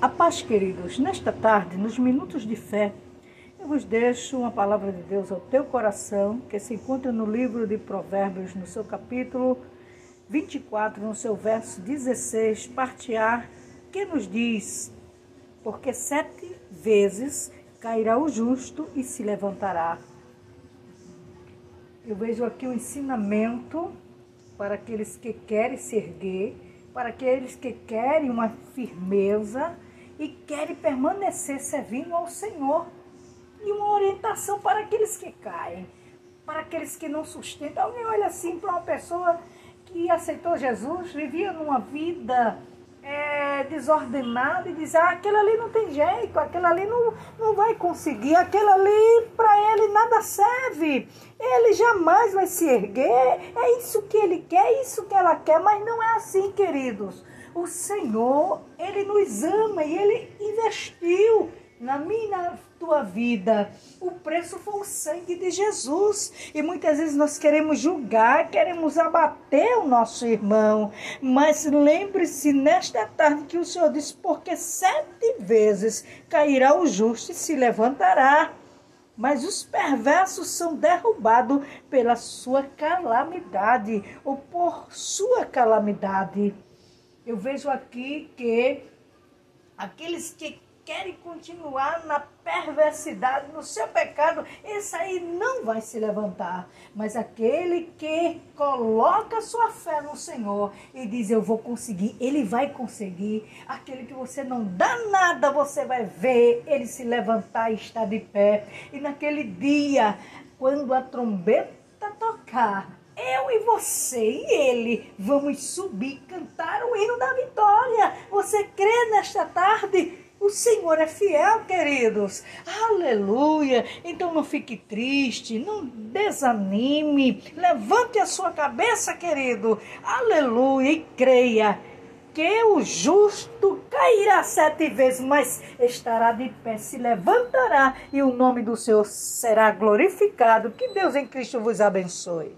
A paz, queridos, nesta tarde, nos minutos de fé, eu vos deixo uma palavra de Deus ao teu coração, que se encontra no livro de Provérbios, no seu capítulo 24, no seu verso 16, parte A, que nos diz: Porque sete vezes cairá o justo e se levantará. Eu vejo aqui um ensinamento para aqueles que querem se erguer, para aqueles que querem uma firmeza e querem permanecer servindo ao Senhor. E uma orientação para aqueles que caem, para aqueles que não sustentam. Alguém olha assim para uma pessoa que aceitou Jesus, vivia numa vida é, desordenada e diz: ah, aquele ali não tem jeito, aquele ali não, não vai conseguir, aquele ali para ele nada serve, ele jamais vai se erguer, é isso que ele quer, é isso que ela quer, mas não é assim, queridos. O Senhor, Ele nos ama e Ele investiu na minha tua vida. O preço foi o sangue de Jesus. E muitas vezes nós queremos julgar, queremos abater o nosso irmão. Mas lembre-se nesta tarde que o Senhor disse: porque sete vezes cairá o justo e se levantará. Mas os perversos são derrubados pela sua calamidade ou por sua calamidade eu vejo aqui que aqueles que querem continuar na perversidade, no seu pecado, esse aí não vai se levantar. Mas aquele que coloca sua fé no Senhor e diz: Eu vou conseguir, ele vai conseguir. Aquele que você não dá nada, você vai ver ele se levantar e estar de pé. E naquele dia, quando a trombeta tocar, eu e você e ele vamos subir, cantar o hino da vitória. Você crê nesta tarde? O Senhor é fiel, queridos. Aleluia. Então não fique triste, não desanime. Levante a sua cabeça, querido. Aleluia. E creia que o justo cairá sete vezes, mas estará de pé, se levantará e o nome do Senhor será glorificado. Que Deus em Cristo vos abençoe.